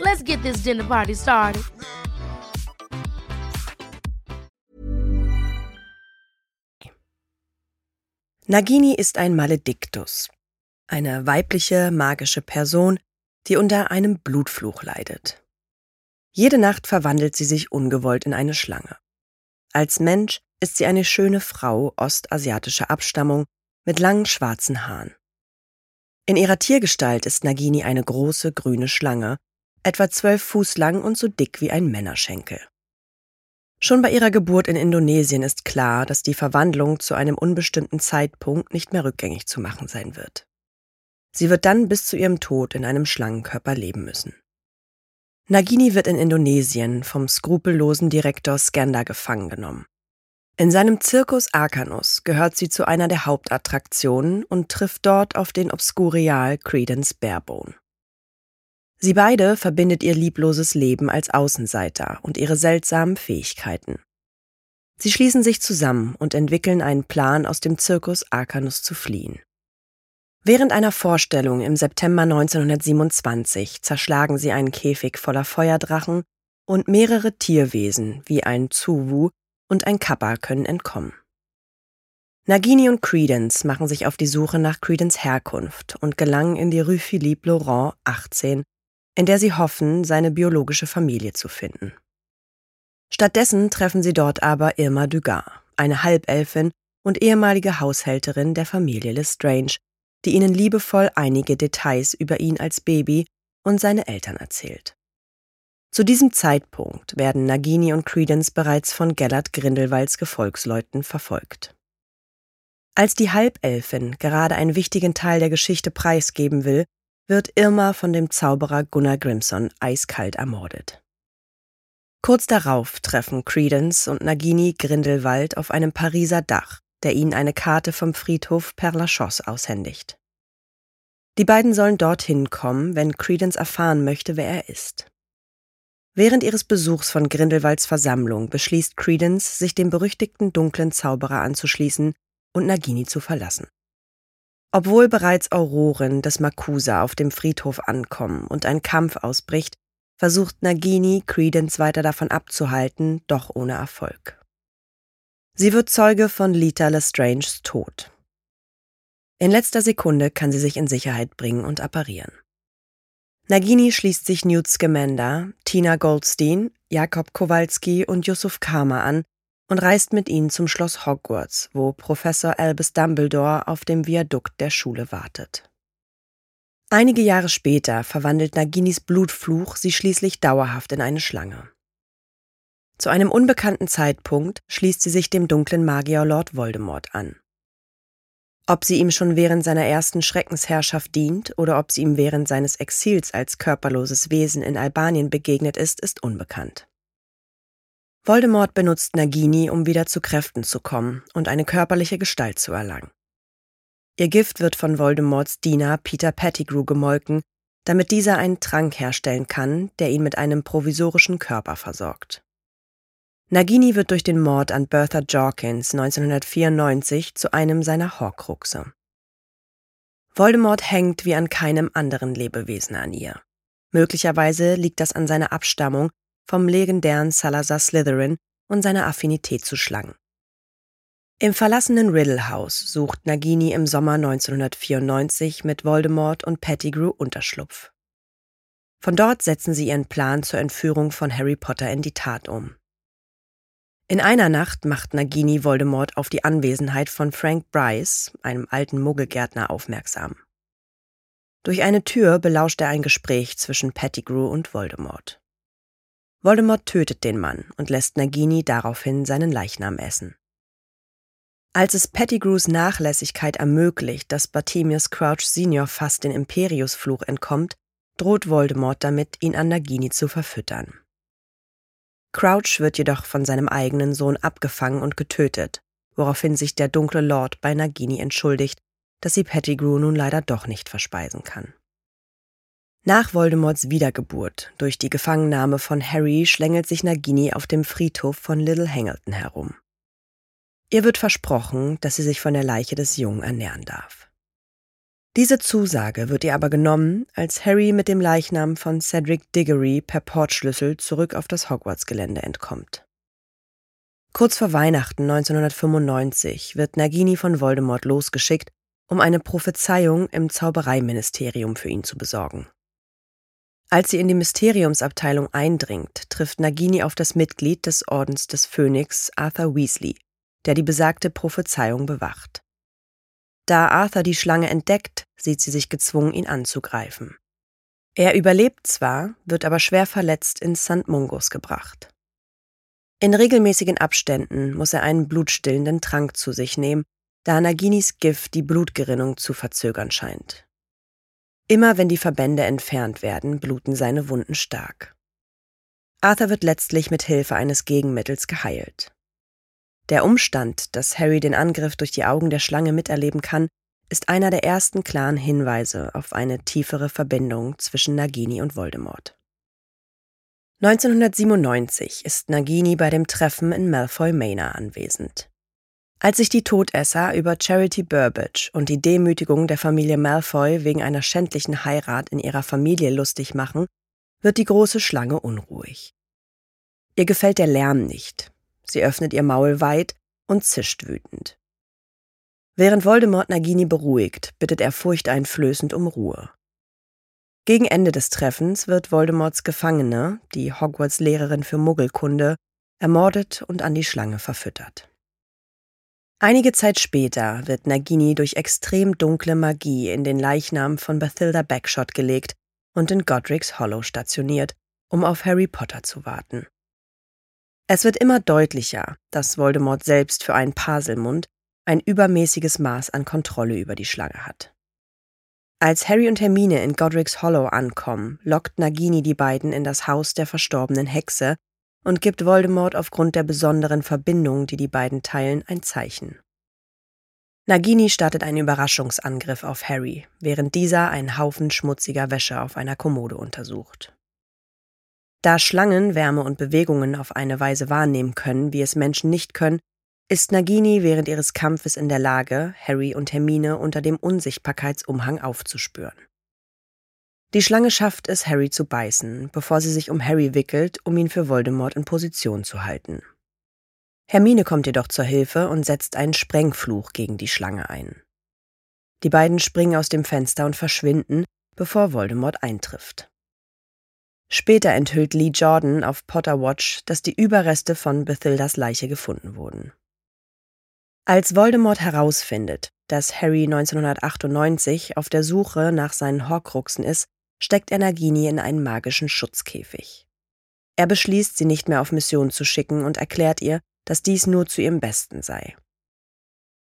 Let's get this dinner party started. Nagini ist ein Malediktus, eine weibliche magische Person, die unter einem Blutfluch leidet. Jede Nacht verwandelt sie sich ungewollt in eine Schlange. Als Mensch ist sie eine schöne Frau ostasiatischer Abstammung mit langen schwarzen Haaren. In ihrer Tiergestalt ist Nagini eine große grüne Schlange, etwa zwölf Fuß lang und so dick wie ein Männerschenkel. Schon bei ihrer Geburt in Indonesien ist klar, dass die Verwandlung zu einem unbestimmten Zeitpunkt nicht mehr rückgängig zu machen sein wird. Sie wird dann bis zu ihrem Tod in einem Schlangenkörper leben müssen. Nagini wird in Indonesien vom skrupellosen Direktor Skanda gefangen genommen. In seinem Zirkus Arcanus gehört sie zu einer der Hauptattraktionen und trifft dort auf den Obscurial Credence Barebone. Sie beide verbindet ihr liebloses Leben als Außenseiter und ihre seltsamen Fähigkeiten. Sie schließen sich zusammen und entwickeln einen Plan, aus dem Zirkus Arcanus zu fliehen. Während einer Vorstellung im September 1927 zerschlagen sie einen Käfig voller Feuerdrachen und mehrere Tierwesen wie ein Zuwu und ein Kappa können entkommen. Nagini und Credence machen sich auf die Suche nach Credence Herkunft und gelangen in die Rue Philippe Laurent 18, in der sie hoffen, seine biologische Familie zu finden. Stattdessen treffen sie dort aber Irma Dugas, eine Halbelfin und ehemalige Haushälterin der Familie Lestrange, die ihnen liebevoll einige Details über ihn als Baby und seine Eltern erzählt. Zu diesem Zeitpunkt werden Nagini und Credence bereits von Gellert Grindelwalds Gefolgsleuten verfolgt. Als die Halbelfin gerade einen wichtigen Teil der Geschichte preisgeben will, wird Irma von dem Zauberer Gunnar Grimson eiskalt ermordet. Kurz darauf treffen Credence und Nagini Grindelwald auf einem Pariser Dach, der ihnen eine Karte vom Friedhof Père Lachaise aushändigt. Die beiden sollen dorthin kommen, wenn Credence erfahren möchte, wer er ist. Während ihres Besuchs von Grindelwalds Versammlung beschließt Credence, sich dem berüchtigten dunklen Zauberer anzuschließen und Nagini zu verlassen. Obwohl bereits Auroren des Makusa auf dem Friedhof ankommen und ein Kampf ausbricht, versucht Nagini, Credence weiter davon abzuhalten, doch ohne Erfolg. Sie wird Zeuge von Lita Lestranges Tod. In letzter Sekunde kann sie sich in Sicherheit bringen und apparieren. Nagini schließt sich Newt Scamander, Tina Goldstein, Jakob Kowalski und Yusuf Kama an und reist mit ihnen zum Schloss Hogwarts, wo Professor Albus Dumbledore auf dem Viadukt der Schule wartet. Einige Jahre später verwandelt Naginis Blutfluch sie schließlich dauerhaft in eine Schlange. Zu einem unbekannten Zeitpunkt schließt sie sich dem dunklen Magier Lord Voldemort an. Ob sie ihm schon während seiner ersten Schreckensherrschaft dient oder ob sie ihm während seines Exils als körperloses Wesen in Albanien begegnet ist, ist unbekannt. Voldemort benutzt Nagini, um wieder zu Kräften zu kommen und eine körperliche Gestalt zu erlangen. Ihr Gift wird von Voldemorts Diener Peter Pettigrew gemolken, damit dieser einen Trank herstellen kann, der ihn mit einem provisorischen Körper versorgt. Nagini wird durch den Mord an Bertha Jorkins 1994 zu einem seiner Horcruxe. Voldemort hängt wie an keinem anderen Lebewesen an ihr. Möglicherweise liegt das an seiner Abstammung vom legendären Salazar Slytherin und seiner Affinität zu Schlangen. Im verlassenen Riddle House sucht Nagini im Sommer 1994 mit Voldemort und Pettigrew Unterschlupf. Von dort setzen sie ihren Plan zur Entführung von Harry Potter in die Tat um. In einer Nacht macht Nagini Voldemort auf die Anwesenheit von Frank Bryce, einem alten Muggelgärtner, aufmerksam. Durch eine Tür belauscht er ein Gespräch zwischen Pettigrew und Voldemort. Voldemort tötet den Mann und lässt Nagini daraufhin seinen Leichnam essen. Als es Pettigrews Nachlässigkeit ermöglicht, dass Bartemius Crouch Senior fast den Imperiusfluch entkommt, droht Voldemort damit, ihn an Nagini zu verfüttern. Crouch wird jedoch von seinem eigenen Sohn abgefangen und getötet, woraufhin sich der dunkle Lord bei Nagini entschuldigt, dass sie Pettigrew nun leider doch nicht verspeisen kann. Nach Voldemorts Wiedergeburt durch die Gefangennahme von Harry schlängelt sich Nagini auf dem Friedhof von Little Hangleton herum. Ihr wird versprochen, dass sie sich von der Leiche des Jungen ernähren darf. Diese Zusage wird ihr aber genommen, als Harry mit dem Leichnam von Cedric Diggory per Portschlüssel zurück auf das Hogwarts-Gelände entkommt. Kurz vor Weihnachten 1995 wird Nagini von Voldemort losgeschickt, um eine Prophezeiung im Zaubereiministerium für ihn zu besorgen. Als sie in die Mysteriumsabteilung eindringt, trifft Nagini auf das Mitglied des Ordens des Phönix, Arthur Weasley, der die besagte Prophezeiung bewacht. Da Arthur die Schlange entdeckt, sieht sie sich gezwungen, ihn anzugreifen. Er überlebt zwar, wird aber schwer verletzt in St. Mungos gebracht. In regelmäßigen Abständen muss er einen blutstillenden Trank zu sich nehmen, da Naginis Gift die Blutgerinnung zu verzögern scheint. Immer wenn die Verbände entfernt werden, bluten seine Wunden stark. Arthur wird letztlich mit Hilfe eines Gegenmittels geheilt. Der Umstand, dass Harry den Angriff durch die Augen der Schlange miterleben kann, ist einer der ersten klaren Hinweise auf eine tiefere Verbindung zwischen Nagini und Voldemort. 1997 ist Nagini bei dem Treffen in Malfoy Manor anwesend. Als sich die Todesser über Charity Burbage und die Demütigung der Familie Malfoy wegen einer schändlichen Heirat in ihrer Familie lustig machen, wird die große Schlange unruhig. Ihr gefällt der Lärm nicht. Sie öffnet ihr Maul weit und zischt wütend. Während Voldemort Nagini beruhigt, bittet er furchteinflößend um Ruhe. Gegen Ende des Treffens wird Voldemorts Gefangene, die Hogwarts-Lehrerin für Muggelkunde, ermordet und an die Schlange verfüttert. Einige Zeit später wird Nagini durch extrem dunkle Magie in den Leichnam von Bathilda Backshot gelegt und in Godric's Hollow stationiert, um auf Harry Potter zu warten. Es wird immer deutlicher, dass Voldemort selbst für einen Paselmund ein übermäßiges Maß an Kontrolle über die Schlange hat. Als Harry und Hermine in Godric's Hollow ankommen, lockt Nagini die beiden in das Haus der verstorbenen Hexe und gibt Voldemort aufgrund der besonderen Verbindung, die die beiden teilen, ein Zeichen. Nagini startet einen Überraschungsangriff auf Harry, während dieser einen Haufen schmutziger Wäsche auf einer Kommode untersucht. Da Schlangen Wärme und Bewegungen auf eine Weise wahrnehmen können, wie es Menschen nicht können, ist Nagini während ihres Kampfes in der Lage, Harry und Hermine unter dem Unsichtbarkeitsumhang aufzuspüren. Die Schlange schafft es, Harry zu beißen, bevor sie sich um Harry wickelt, um ihn für Voldemort in Position zu halten. Hermine kommt jedoch zur Hilfe und setzt einen Sprengfluch gegen die Schlange ein. Die beiden springen aus dem Fenster und verschwinden, bevor Voldemort eintrifft. Später enthüllt Lee Jordan auf Potter Watch, dass die Überreste von Bathildas Leiche gefunden wurden. Als Voldemort herausfindet, dass Harry 1998 auf der Suche nach seinen Horcruxen ist, steckt er Nagini in einen magischen Schutzkäfig. Er beschließt, sie nicht mehr auf Mission zu schicken und erklärt ihr, dass dies nur zu ihrem Besten sei.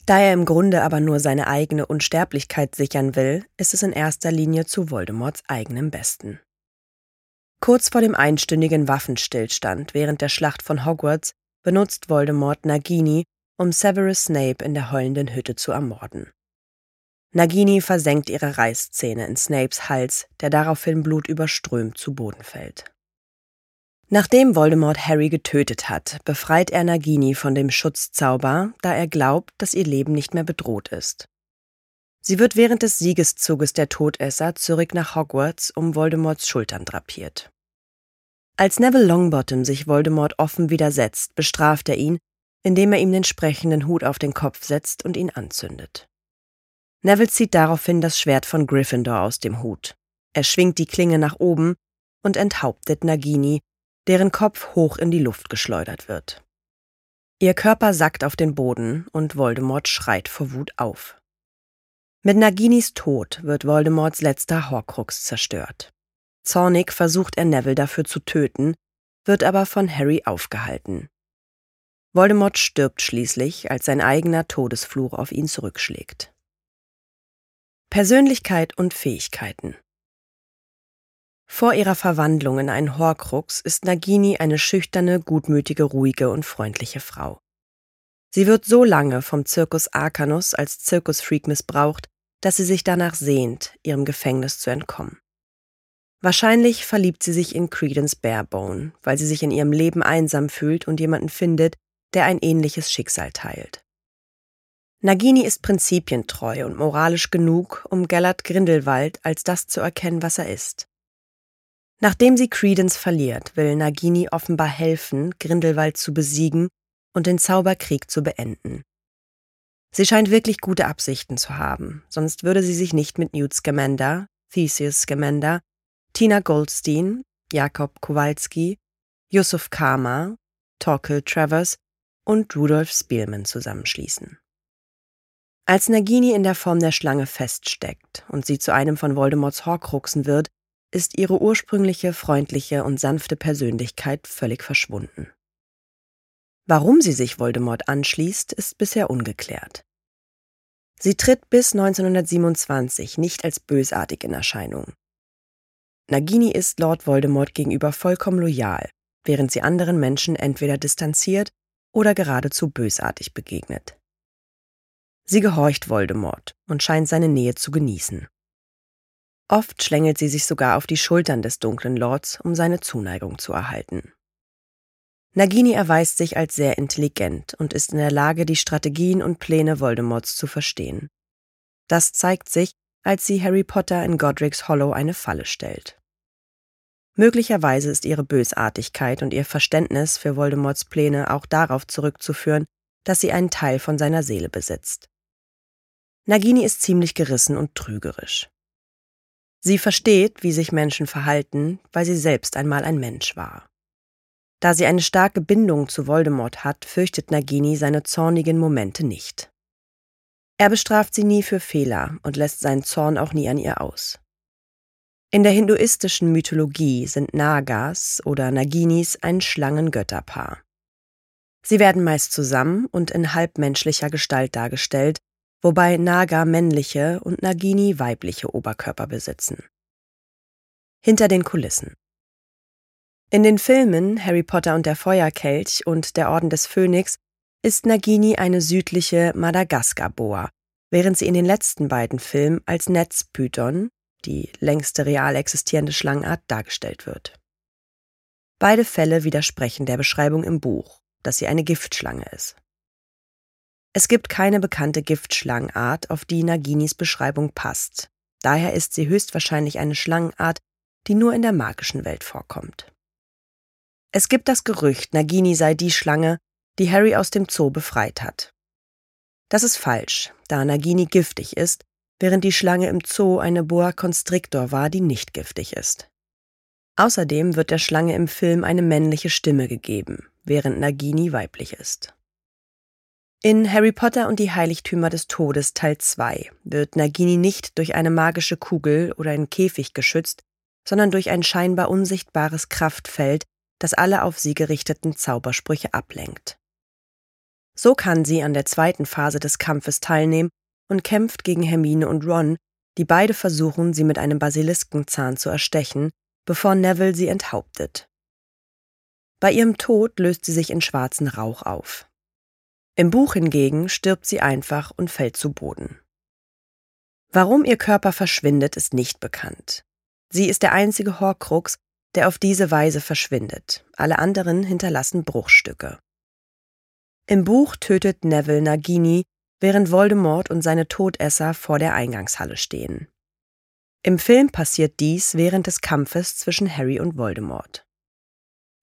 Da er im Grunde aber nur seine eigene Unsterblichkeit sichern will, ist es in erster Linie zu Voldemorts eigenem Besten. Kurz vor dem einstündigen Waffenstillstand während der Schlacht von Hogwarts benutzt Voldemort Nagini, um Severus Snape in der heulenden Hütte zu ermorden. Nagini versenkt ihre Reißzähne in Snapes Hals, der daraufhin blutüberströmt zu Boden fällt. Nachdem Voldemort Harry getötet hat, befreit er Nagini von dem Schutzzauber, da er glaubt, dass ihr Leben nicht mehr bedroht ist. Sie wird während des Siegeszuges der Todesser zurück nach Hogwarts um Voldemorts Schultern drapiert. Als Neville Longbottom sich Voldemort offen widersetzt, bestraft er ihn, indem er ihm den sprechenden Hut auf den Kopf setzt und ihn anzündet. Neville zieht daraufhin das Schwert von Gryffindor aus dem Hut. Er schwingt die Klinge nach oben und enthauptet Nagini, deren Kopf hoch in die Luft geschleudert wird. Ihr Körper sackt auf den Boden und Voldemort schreit vor Wut auf. Mit Naginis Tod wird Voldemorts letzter Horcrux zerstört. Zornig versucht er Neville dafür zu töten, wird aber von Harry aufgehalten. Voldemort stirbt schließlich, als sein eigener Todesfluch auf ihn zurückschlägt. Persönlichkeit und Fähigkeiten Vor ihrer Verwandlung in einen Horcrux ist Nagini eine schüchterne, gutmütige, ruhige und freundliche Frau. Sie wird so lange vom Zirkus Arcanus als Zirkusfreak missbraucht, dass sie sich danach sehnt, ihrem Gefängnis zu entkommen. Wahrscheinlich verliebt sie sich in Credence Barebone, weil sie sich in ihrem Leben einsam fühlt und jemanden findet, der ein ähnliches Schicksal teilt. Nagini ist prinzipientreu und moralisch genug, um Gellert Grindelwald als das zu erkennen, was er ist. Nachdem sie Credence verliert, will Nagini offenbar helfen, Grindelwald zu besiegen und den Zauberkrieg zu beenden. Sie scheint wirklich gute Absichten zu haben, sonst würde sie sich nicht mit Newt Scamander, Theseus Scamander, Tina Goldstein, Jakob Kowalski, Yusuf Kama, Torkel Travers und Rudolf Spielman zusammenschließen. Als Nagini in der Form der Schlange feststeckt und sie zu einem von Voldemorts Horcruxen wird, ist ihre ursprüngliche, freundliche und sanfte Persönlichkeit völlig verschwunden. Warum sie sich Voldemort anschließt, ist bisher ungeklärt. Sie tritt bis 1927 nicht als bösartig in Erscheinung. Nagini ist Lord Voldemort gegenüber vollkommen loyal, während sie anderen Menschen entweder distanziert oder geradezu bösartig begegnet. Sie gehorcht Voldemort und scheint seine Nähe zu genießen. Oft schlängelt sie sich sogar auf die Schultern des dunklen Lords, um seine Zuneigung zu erhalten. Nagini erweist sich als sehr intelligent und ist in der Lage, die Strategien und Pläne Voldemorts zu verstehen. Das zeigt sich, als sie Harry Potter in Godric's Hollow eine Falle stellt. Möglicherweise ist ihre Bösartigkeit und ihr Verständnis für Voldemorts Pläne auch darauf zurückzuführen, dass sie einen Teil von seiner Seele besitzt. Nagini ist ziemlich gerissen und trügerisch. Sie versteht, wie sich Menschen verhalten, weil sie selbst einmal ein Mensch war. Da sie eine starke Bindung zu Voldemort hat, fürchtet Nagini seine zornigen Momente nicht. Er bestraft sie nie für Fehler und lässt seinen Zorn auch nie an ihr aus. In der hinduistischen Mythologie sind Nagas oder Naginis ein Schlangengötterpaar. Sie werden meist zusammen und in halbmenschlicher Gestalt dargestellt, wobei Naga männliche und Nagini weibliche Oberkörper besitzen. Hinter den Kulissen. In den Filmen Harry Potter und der Feuerkelch und der Orden des Phönix ist Nagini eine südliche Madagaskar-Boa, während sie in den letzten beiden Filmen als Netzpython, die längste real existierende Schlangenart, dargestellt wird. Beide Fälle widersprechen der Beschreibung im Buch, dass sie eine Giftschlange ist. Es gibt keine bekannte Giftschlangenart, auf die Naginis Beschreibung passt. Daher ist sie höchstwahrscheinlich eine Schlangenart, die nur in der magischen Welt vorkommt. Es gibt das Gerücht, Nagini sei die Schlange, die Harry aus dem Zoo befreit hat. Das ist falsch, da Nagini giftig ist, während die Schlange im Zoo eine Boa Constrictor war, die nicht giftig ist. Außerdem wird der Schlange im Film eine männliche Stimme gegeben, während Nagini weiblich ist. In Harry Potter und die Heiligtümer des Todes Teil 2 wird Nagini nicht durch eine magische Kugel oder einen Käfig geschützt, sondern durch ein scheinbar unsichtbares Kraftfeld, das alle auf sie gerichteten Zaubersprüche ablenkt. So kann sie an der zweiten Phase des Kampfes teilnehmen und kämpft gegen Hermine und Ron, die beide versuchen, sie mit einem Basiliskenzahn zu erstechen, bevor Neville sie enthauptet. Bei ihrem Tod löst sie sich in schwarzen Rauch auf. Im Buch hingegen stirbt sie einfach und fällt zu Boden. Warum ihr Körper verschwindet, ist nicht bekannt. Sie ist der einzige Horcrux, der auf diese Weise verschwindet. Alle anderen hinterlassen Bruchstücke. Im Buch tötet Neville Nagini, während Voldemort und seine Todesser vor der Eingangshalle stehen. Im Film passiert dies während des Kampfes zwischen Harry und Voldemort.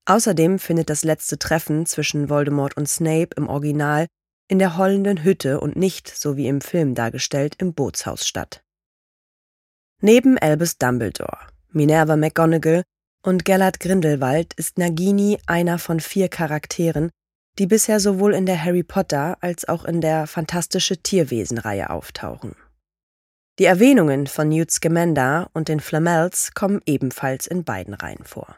Außerdem findet das letzte Treffen zwischen Voldemort und Snape im Original in der heulenden Hütte und nicht, so wie im Film dargestellt, im Bootshaus statt. Neben Albus Dumbledore, Minerva McGonagall und Gellert Grindelwald ist Nagini einer von vier Charakteren, die bisher sowohl in der Harry Potter als auch in der Fantastische Tierwesen-Reihe auftauchen. Die Erwähnungen von Newt Scamander und den Flamels kommen ebenfalls in beiden Reihen vor.